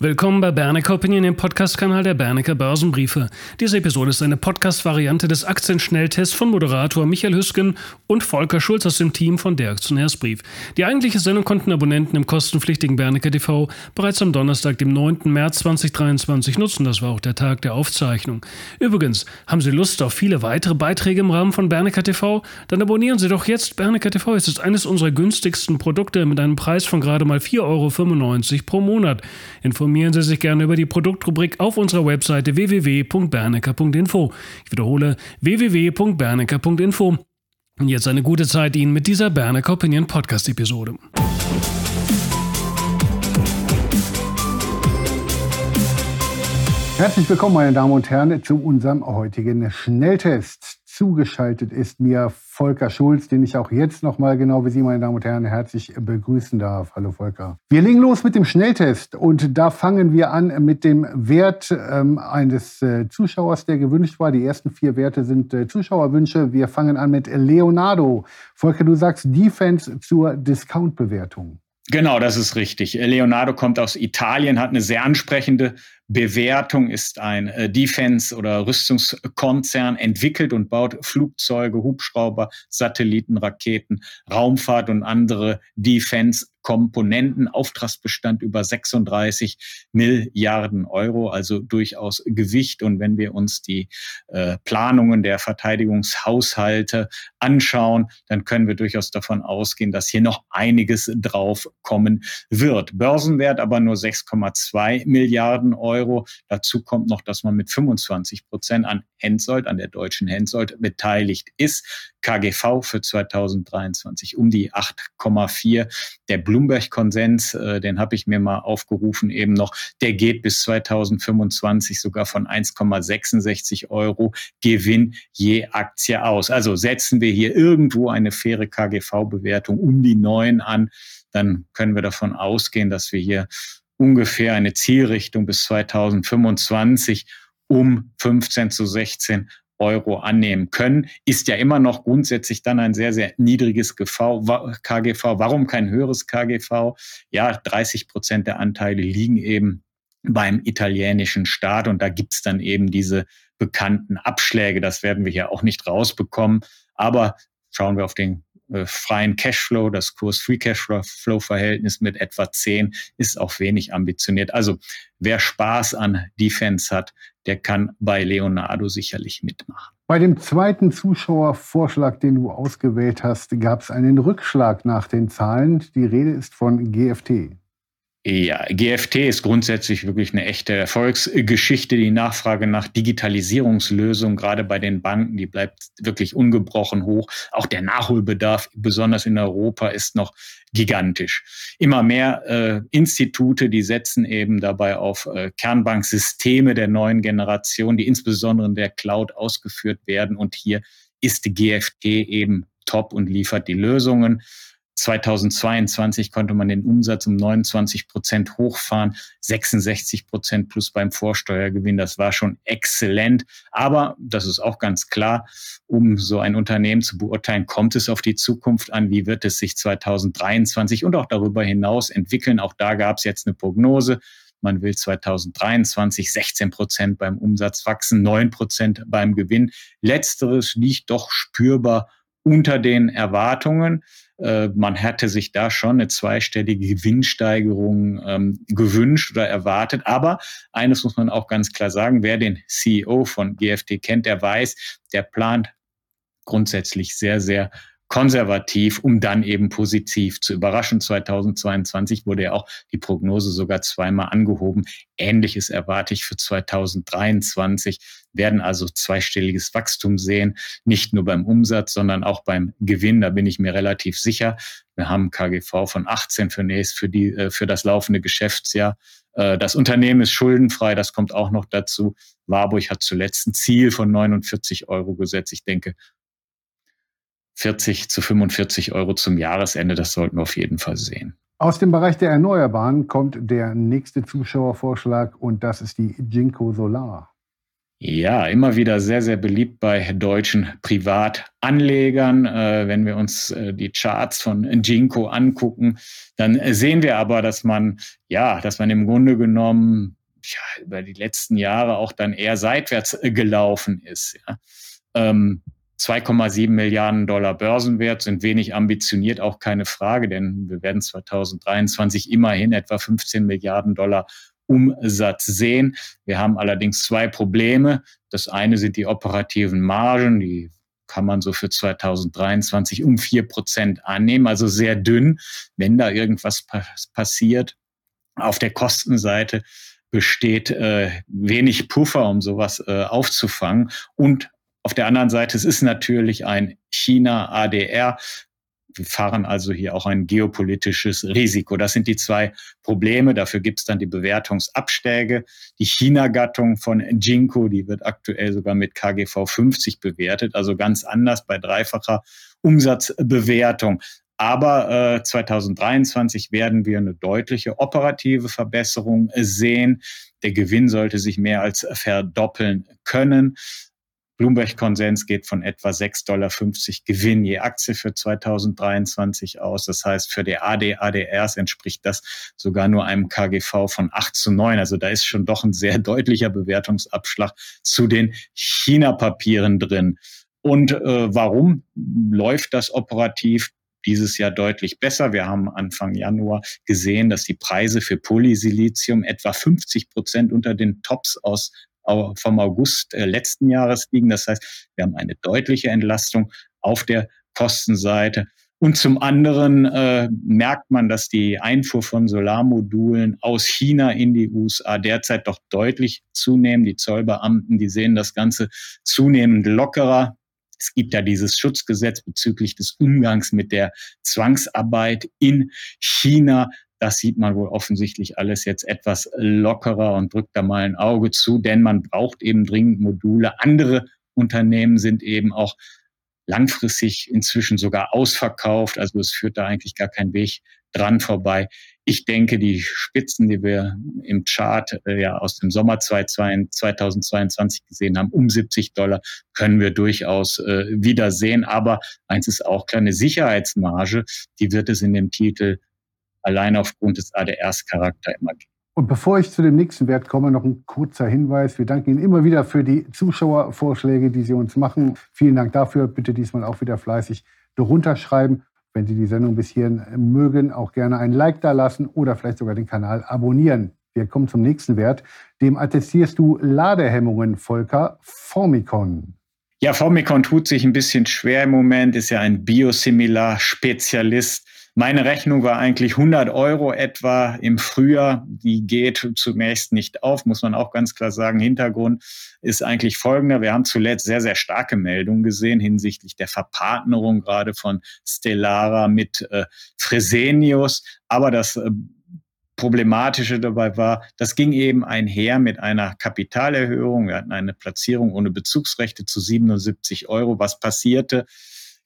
Willkommen bei Bernecker Opinion, dem Podcast-Kanal der Bernecker Börsenbriefe. Diese Episode ist eine Podcast-Variante des Aktienschnelltests von Moderator Michael Hüsken und Volker Schulz aus dem Team von Der Aktionärsbrief. Die eigentliche Sendung konnten Abonnenten im kostenpflichtigen Bernecker TV bereits am Donnerstag, dem 9. März 2023 nutzen. Das war auch der Tag der Aufzeichnung. Übrigens, haben Sie Lust auf viele weitere Beiträge im Rahmen von Bernecker TV? Dann abonnieren Sie doch jetzt Bernecker TV. Es ist eines unserer günstigsten Produkte mit einem Preis von gerade mal 4,95 Euro pro Monat. Inform Informieren Sie sich gerne über die Produktrubrik auf unserer Webseite www.bernecker.info. Ich wiederhole www.bernecker.info. Und jetzt eine gute Zeit Ihnen mit dieser Bernecker Opinion Podcast Episode. Herzlich willkommen, meine Damen und Herren, zu unserem heutigen Schnelltest. Zugeschaltet ist mir Volker Schulz, den ich auch jetzt nochmal, genau wie Sie, meine Damen und Herren, herzlich begrüßen darf. Hallo Volker. Wir legen los mit dem Schnelltest und da fangen wir an mit dem Wert ähm, eines äh, Zuschauers, der gewünscht war. Die ersten vier Werte sind äh, Zuschauerwünsche. Wir fangen an mit Leonardo. Volker, du sagst Defense zur Discount-Bewertung. Genau, das ist richtig. Leonardo kommt aus Italien, hat eine sehr ansprechende Bewertung, ist ein äh, Defense- oder Rüstungskonzern, entwickelt und baut Flugzeuge, Hubschrauber, Satelliten, Raketen, Raumfahrt und andere Defense Komponenten, Auftragsbestand über 36 Milliarden Euro, also durchaus Gewicht. Und wenn wir uns die äh, Planungen der Verteidigungshaushalte anschauen, dann können wir durchaus davon ausgehen, dass hier noch einiges drauf kommen wird. Börsenwert aber nur 6,2 Milliarden Euro. Dazu kommt noch, dass man mit 25 Prozent an Hensoldt, an der deutschen Hensoldt beteiligt ist. KGV für 2023 um die 8,4. Der Bloomberg-Konsens, äh, den habe ich mir mal aufgerufen eben noch, der geht bis 2025 sogar von 1,66 Euro Gewinn je Aktie aus. Also setzen wir hier irgendwo eine faire KGV-Bewertung um die 9 an, dann können wir davon ausgehen, dass wir hier ungefähr eine Zielrichtung bis 2025 um 15 zu 16 Euro annehmen können, ist ja immer noch grundsätzlich dann ein sehr, sehr niedriges GV, KGV. Warum kein höheres KGV? Ja, 30 Prozent der Anteile liegen eben beim italienischen Staat und da gibt's dann eben diese bekannten Abschläge. Das werden wir hier auch nicht rausbekommen. Aber schauen wir auf den äh, freien Cashflow, das Kurs-Free Cashflow-Verhältnis mit etwa 10 ist auch wenig ambitioniert. Also wer Spaß an Defense hat, der kann bei Leonardo sicherlich mitmachen. Bei dem zweiten Zuschauervorschlag, den du ausgewählt hast, gab es einen Rückschlag nach den Zahlen. Die Rede ist von GFT. Ja, GFT ist grundsätzlich wirklich eine echte Erfolgsgeschichte. Die Nachfrage nach Digitalisierungslösungen, gerade bei den Banken, die bleibt wirklich ungebrochen hoch. Auch der Nachholbedarf, besonders in Europa, ist noch gigantisch. Immer mehr äh, Institute, die setzen eben dabei auf äh, Kernbanksysteme der neuen Generation, die insbesondere in der Cloud ausgeführt werden. Und hier ist GFT eben top und liefert die Lösungen. 2022 konnte man den Umsatz um 29 Prozent hochfahren, 66 Prozent plus beim Vorsteuergewinn. Das war schon exzellent. Aber das ist auch ganz klar, um so ein Unternehmen zu beurteilen, kommt es auf die Zukunft an. Wie wird es sich 2023 und auch darüber hinaus entwickeln? Auch da gab es jetzt eine Prognose. Man will 2023 16 Prozent beim Umsatz wachsen, 9 Prozent beim Gewinn. Letzteres liegt doch spürbar unter den Erwartungen. Äh, man hätte sich da schon eine zweistellige Gewinnsteigerung ähm, gewünscht oder erwartet. Aber eines muss man auch ganz klar sagen, wer den CEO von GFT kennt, der weiß, der plant grundsätzlich sehr, sehr konservativ, um dann eben positiv zu überraschen. 2022 wurde ja auch die Prognose sogar zweimal angehoben. Ähnliches erwarte ich für 2023, werden also zweistelliges Wachstum sehen, nicht nur beim Umsatz, sondern auch beim Gewinn. Da bin ich mir relativ sicher. Wir haben KGV von 18 für, nächst, für, die, äh, für das laufende Geschäftsjahr. Äh, das Unternehmen ist schuldenfrei, das kommt auch noch dazu. Warburg hat zuletzt ein Ziel von 49 Euro gesetzt. Ich denke, 40 zu 45 Euro zum Jahresende. Das sollten wir auf jeden Fall sehen. Aus dem Bereich der Erneuerbaren kommt der nächste Zuschauervorschlag und das ist die Jinko Solar. Ja, immer wieder sehr, sehr beliebt bei deutschen Privatanlegern. Äh, wenn wir uns äh, die Charts von Jinko angucken, dann sehen wir aber, dass man, ja, dass man im Grunde genommen ja, über die letzten Jahre auch dann eher seitwärts gelaufen ist. Ja. Ähm, 2,7 Milliarden Dollar Börsenwert sind wenig ambitioniert, auch keine Frage, denn wir werden 2023 immerhin etwa 15 Milliarden Dollar Umsatz sehen. Wir haben allerdings zwei Probleme. Das eine sind die operativen Margen, die kann man so für 2023 um vier Prozent annehmen, also sehr dünn, wenn da irgendwas passiert. Auf der Kostenseite besteht äh, wenig Puffer, um sowas äh, aufzufangen. Und auf der anderen Seite, es ist natürlich ein China ADR. Wir fahren also hier auch ein geopolitisches Risiko. Das sind die zwei Probleme. Dafür gibt es dann die Bewertungsabschläge. Die China-Gattung von Jinko, die wird aktuell sogar mit KGV 50 bewertet, also ganz anders bei dreifacher Umsatzbewertung. Aber äh, 2023 werden wir eine deutliche operative Verbesserung sehen. Der Gewinn sollte sich mehr als verdoppeln können. Bloomberg-Konsens geht von etwa 6,50 Dollar Gewinn je Aktie für 2023 aus. Das heißt, für die AD, ADRs entspricht das sogar nur einem KGV von 8 zu 9. Also da ist schon doch ein sehr deutlicher Bewertungsabschlag zu den China-Papieren drin. Und äh, warum läuft das operativ? dieses Jahr deutlich besser. Wir haben Anfang Januar gesehen, dass die Preise für Polysilizium etwa 50 Prozent unter den Tops aus vom August äh, letzten Jahres liegen. Das heißt, wir haben eine deutliche Entlastung auf der Kostenseite. Und zum anderen äh, merkt man, dass die Einfuhr von Solarmodulen aus China in die USA derzeit doch deutlich zunehmen. Die Zollbeamten, die sehen das Ganze zunehmend lockerer. Es gibt ja dieses Schutzgesetz bezüglich des Umgangs mit der Zwangsarbeit in China. Das sieht man wohl offensichtlich alles jetzt etwas lockerer und drückt da mal ein Auge zu, denn man braucht eben dringend Module. Andere Unternehmen sind eben auch langfristig inzwischen sogar ausverkauft. Also es führt da eigentlich gar kein Weg dran vorbei. Ich denke, die Spitzen, die wir im Chart äh, ja aus dem Sommer 2022 gesehen haben, um 70 Dollar, können wir durchaus äh, wieder. Aber eins ist auch klar, eine Sicherheitsmarge, die wird es in dem Titel allein aufgrund des ADRs-Charakter immer geben. Und bevor ich zu dem nächsten Wert komme, noch ein kurzer Hinweis. Wir danken Ihnen immer wieder für die Zuschauervorschläge, die Sie uns machen. Vielen Dank dafür. Bitte diesmal auch wieder fleißig darunter schreiben. Wenn Sie die Sendung bis hierhin mögen, auch gerne ein Like da lassen oder vielleicht sogar den Kanal abonnieren. Wir kommen zum nächsten Wert. Dem attestierst du Ladehemmungen, Volker Formicon. Ja, Formicon tut sich ein bisschen schwer im Moment, ist ja ein Biosimilar-Spezialist. Meine Rechnung war eigentlich 100 Euro etwa im Frühjahr. Die geht zunächst nicht auf, muss man auch ganz klar sagen. Hintergrund ist eigentlich folgender. Wir haben zuletzt sehr, sehr starke Meldungen gesehen hinsichtlich der Verpartnerung gerade von Stellara mit äh, Fresenius. Aber das äh, Problematische dabei war, das ging eben einher mit einer Kapitalerhöhung. Wir hatten eine Platzierung ohne Bezugsrechte zu 77 Euro. Was passierte?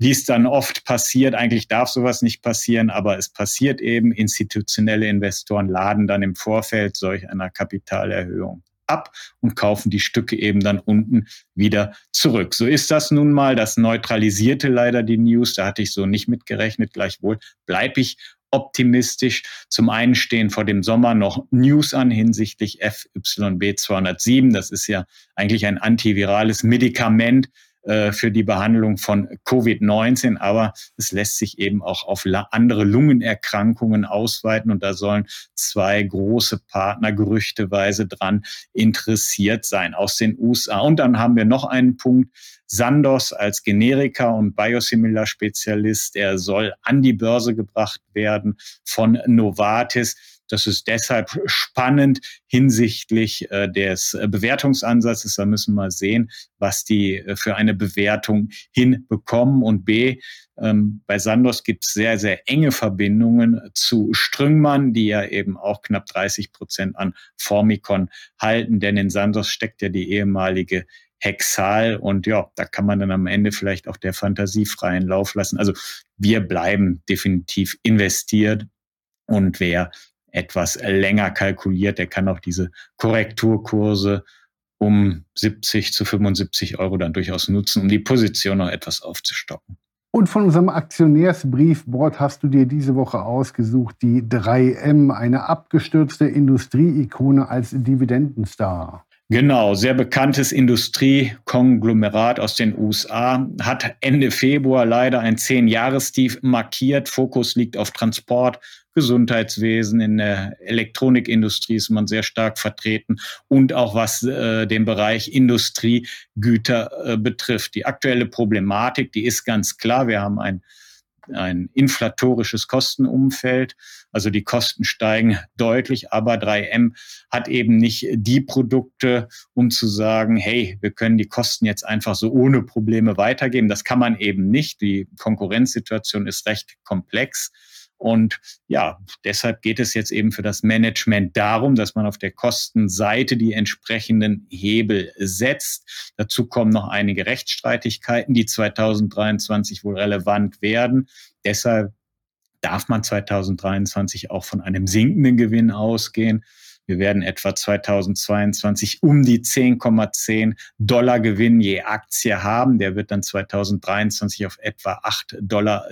wie es dann oft passiert. Eigentlich darf sowas nicht passieren, aber es passiert eben. Institutionelle Investoren laden dann im Vorfeld solch einer Kapitalerhöhung ab und kaufen die Stücke eben dann unten wieder zurück. So ist das nun mal. Das neutralisierte leider die News. Da hatte ich so nicht mitgerechnet. Gleichwohl bleibe ich optimistisch. Zum einen stehen vor dem Sommer noch News an hinsichtlich FYB 207. Das ist ja eigentlich ein antivirales Medikament, äh, für die Behandlung von Covid-19, aber es lässt sich eben auch auf andere Lungenerkrankungen ausweiten und da sollen zwei große Partner gerüchteweise dran interessiert sein aus den USA. Und dann haben wir noch einen Punkt. Sandos als Generika und Biosimilar-Spezialist, er soll an die Börse gebracht werden von Novartis. Das ist deshalb spannend hinsichtlich äh, des äh, Bewertungsansatzes. Da müssen wir sehen, was die äh, für eine Bewertung hinbekommen. Und B, ähm, bei Sandos gibt es sehr, sehr enge Verbindungen zu Strüngmann, die ja eben auch knapp 30 Prozent an Formicon halten. Denn in Sandos steckt ja die ehemalige Hexal und ja, da kann man dann am Ende vielleicht auch der Fantasie freien Lauf lassen. Also wir bleiben definitiv investiert und wer etwas länger kalkuliert, der kann auch diese Korrekturkurse um 70 zu 75 Euro dann durchaus nutzen, um die Position noch etwas aufzustocken. Und von unserem Aktionärsbriefboard hast du dir diese Woche ausgesucht die 3M, eine abgestürzte Industrieikone als Dividendenstar. Genau, sehr bekanntes Industriekonglomerat aus den USA hat Ende Februar leider ein Zehn-Jahrestief markiert. Fokus liegt auf Transport, Gesundheitswesen, in der Elektronikindustrie ist man sehr stark vertreten und auch was äh, den Bereich Industriegüter äh, betrifft. Die aktuelle Problematik, die ist ganz klar. Wir haben ein ein inflatorisches Kostenumfeld. Also die Kosten steigen deutlich, aber 3M hat eben nicht die Produkte, um zu sagen, hey, wir können die Kosten jetzt einfach so ohne Probleme weitergeben. Das kann man eben nicht. Die Konkurrenzsituation ist recht komplex. Und ja, deshalb geht es jetzt eben für das Management darum, dass man auf der Kostenseite die entsprechenden Hebel setzt. Dazu kommen noch einige Rechtsstreitigkeiten, die 2023 wohl relevant werden. Deshalb darf man 2023 auch von einem sinkenden Gewinn ausgehen. Wir werden etwa 2022 um die 10,10 Dollar Gewinn je Aktie haben. Der wird dann 2023 auf etwa 8,60 Dollar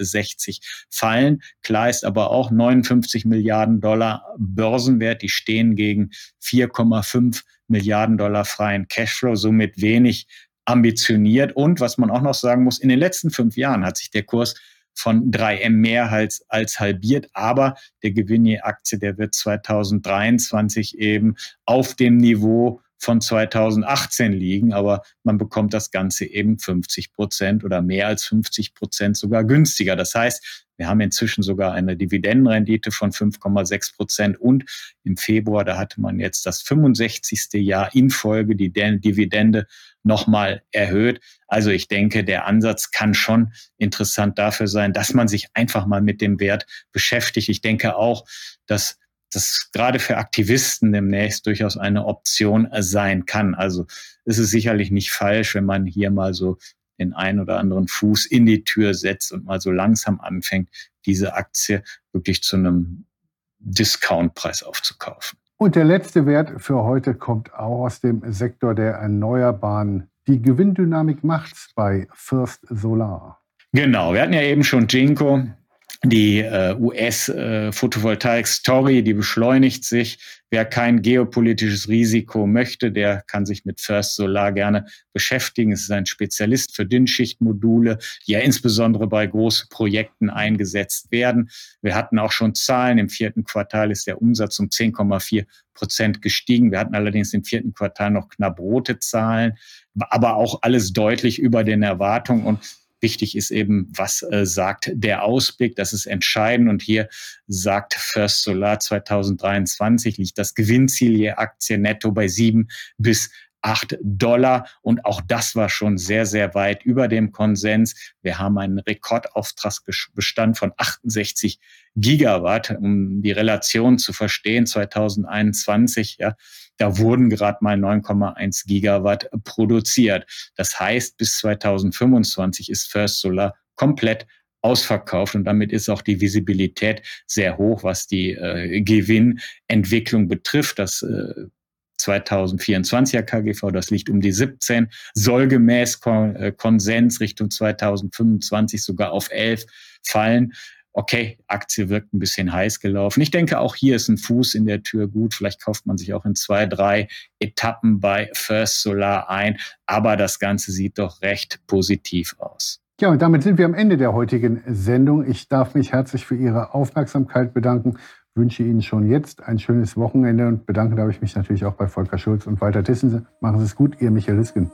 fallen. Klar ist aber auch 59 Milliarden Dollar Börsenwert. Die stehen gegen 4,5 Milliarden Dollar freien Cashflow, somit wenig ambitioniert. Und was man auch noch sagen muss, in den letzten fünf Jahren hat sich der Kurs von 3M mehr als, als halbiert. Aber der Gewinn je Aktie, der wird 2023 eben auf dem Niveau von 2018 liegen, aber man bekommt das Ganze eben 50 Prozent oder mehr als 50 Prozent sogar günstiger. Das heißt, wir haben inzwischen sogar eine Dividendenrendite von 5,6 Prozent und im Februar, da hatte man jetzt das 65. Jahr in Folge die Dividende nochmal erhöht. Also ich denke, der Ansatz kann schon interessant dafür sein, dass man sich einfach mal mit dem Wert beschäftigt. Ich denke auch, dass das gerade für Aktivisten demnächst durchaus eine Option sein kann. Also es ist sicherlich nicht falsch, wenn man hier mal so den einen oder anderen Fuß in die Tür setzt und mal so langsam anfängt, diese Aktie wirklich zu einem Discountpreis aufzukaufen. Und der letzte Wert für heute kommt auch aus dem Sektor der Erneuerbaren. Die Gewinndynamik macht's bei First Solar. Genau, wir hatten ja eben schon Jinko, die äh, US-Photovoltaik-Story, äh, die beschleunigt sich. Wer kein geopolitisches Risiko möchte, der kann sich mit First Solar gerne beschäftigen. Es ist ein Spezialist für Dünnschichtmodule, die ja insbesondere bei großen Projekten eingesetzt werden. Wir hatten auch schon Zahlen. Im vierten Quartal ist der Umsatz um 10,4 Prozent gestiegen. Wir hatten allerdings im vierten Quartal noch knapp rote Zahlen, aber auch alles deutlich über den Erwartungen. Und Wichtig ist eben, was äh, sagt der Ausblick? Das ist entscheidend. Und hier sagt First Solar 2023 liegt das Gewinnziel je Aktie netto bei sieben bis 8 Dollar. Und auch das war schon sehr, sehr weit über dem Konsens. Wir haben einen Rekordauftragsbestand von 68 Gigawatt, um die Relation zu verstehen, 2021, ja, da wurden gerade mal 9,1 Gigawatt produziert. Das heißt, bis 2025 ist First Solar komplett ausverkauft und damit ist auch die Visibilität sehr hoch, was die äh, Gewinnentwicklung betrifft. Das äh, 2024er KGV, das liegt um die 17, soll gemäß äh, Konsens Richtung 2025 sogar auf 11 fallen. Okay, Aktie wirkt ein bisschen heiß gelaufen. Ich denke, auch hier ist ein Fuß in der Tür gut. Vielleicht kauft man sich auch in zwei, drei Etappen bei First Solar ein. Aber das Ganze sieht doch recht positiv aus. Ja, und damit sind wir am Ende der heutigen Sendung. Ich darf mich herzlich für Ihre Aufmerksamkeit bedanken wünsche Ihnen schon jetzt ein schönes Wochenende und bedanken darf ich mich natürlich auch bei Volker Schulz und Walter Tissen. Machen Sie es gut, Ihr Michael Hüsken.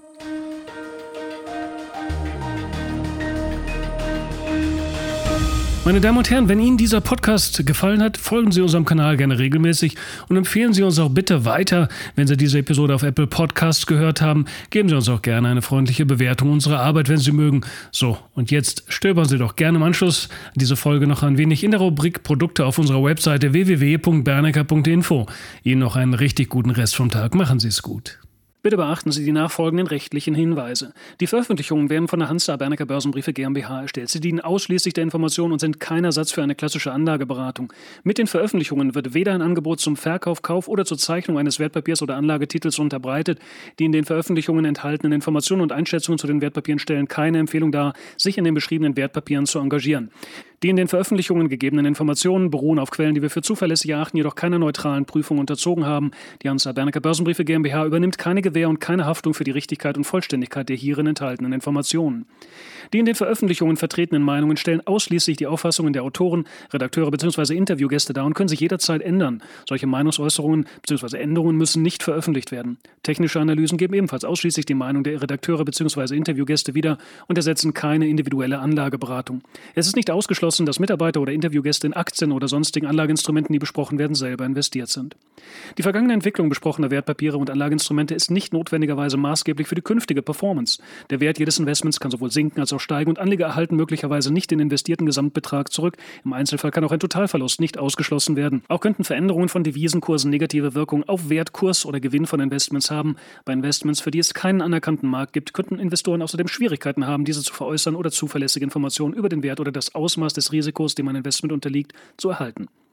Meine Damen und Herren, wenn Ihnen dieser Podcast gefallen hat, folgen Sie unserem Kanal gerne regelmäßig und empfehlen Sie uns auch bitte weiter. Wenn Sie diese Episode auf Apple Podcasts gehört haben, geben Sie uns auch gerne eine freundliche Bewertung unserer Arbeit, wenn Sie mögen. So, und jetzt stöbern Sie doch gerne im Anschluss diese Folge noch ein wenig in der Rubrik Produkte auf unserer Webseite www.bernecker.info. Ihnen noch einen richtig guten Rest vom Tag. Machen Sie es gut. Bitte beachten Sie die nachfolgenden rechtlichen Hinweise. Die Veröffentlichungen werden von der Hansa Bernecker Börsenbriefe GmbH erstellt. Sie dienen ausschließlich der Information und sind kein Ersatz für eine klassische Anlageberatung. Mit den Veröffentlichungen wird weder ein Angebot zum Verkauf, Kauf oder zur Zeichnung eines Wertpapiers oder Anlagetitels unterbreitet. Die in den Veröffentlichungen enthaltenen Informationen und Einschätzungen zu den Wertpapieren stellen keine Empfehlung dar, sich in den beschriebenen Wertpapieren zu engagieren. Die in den Veröffentlichungen gegebenen Informationen beruhen auf Quellen, die wir für zuverlässig erachten, jedoch keiner neutralen Prüfung unterzogen haben. Die Hansa Bernecker Börsenbriefe GmbH übernimmt keine Gewähr und keine Haftung für die Richtigkeit und Vollständigkeit der hierin enthaltenen Informationen. Die in den Veröffentlichungen vertretenen Meinungen stellen ausschließlich die Auffassungen der Autoren, Redakteure bzw. Interviewgäste dar und können sich jederzeit ändern. Solche Meinungsäußerungen bzw. Änderungen müssen nicht veröffentlicht werden. Technische Analysen geben ebenfalls ausschließlich die Meinung der Redakteure bzw. Interviewgäste wieder und ersetzen keine individuelle Anlageberatung. Es ist nicht ausgeschlossen, dass Mitarbeiter oder Interviewgäste in Aktien oder sonstigen Anlageinstrumenten, die besprochen werden, selber investiert sind. Die vergangene Entwicklung besprochener Wertpapiere und Anlageinstrumente ist nicht notwendigerweise maßgeblich für die künftige Performance. Der Wert jedes Investments kann sowohl sinken als auch steigen und Anleger erhalten möglicherweise nicht den investierten Gesamtbetrag zurück. Im Einzelfall kann auch ein Totalverlust nicht ausgeschlossen werden. Auch könnten Veränderungen von Devisenkursen negative Wirkung auf Wert, Kurs oder Gewinn von Investments haben. Bei Investments, für die es keinen anerkannten Markt gibt, könnten Investoren außerdem Schwierigkeiten haben, diese zu veräußern oder zuverlässige Informationen über den Wert oder das Ausmaß des Risikos, dem ein Investment unterliegt, zu erhalten.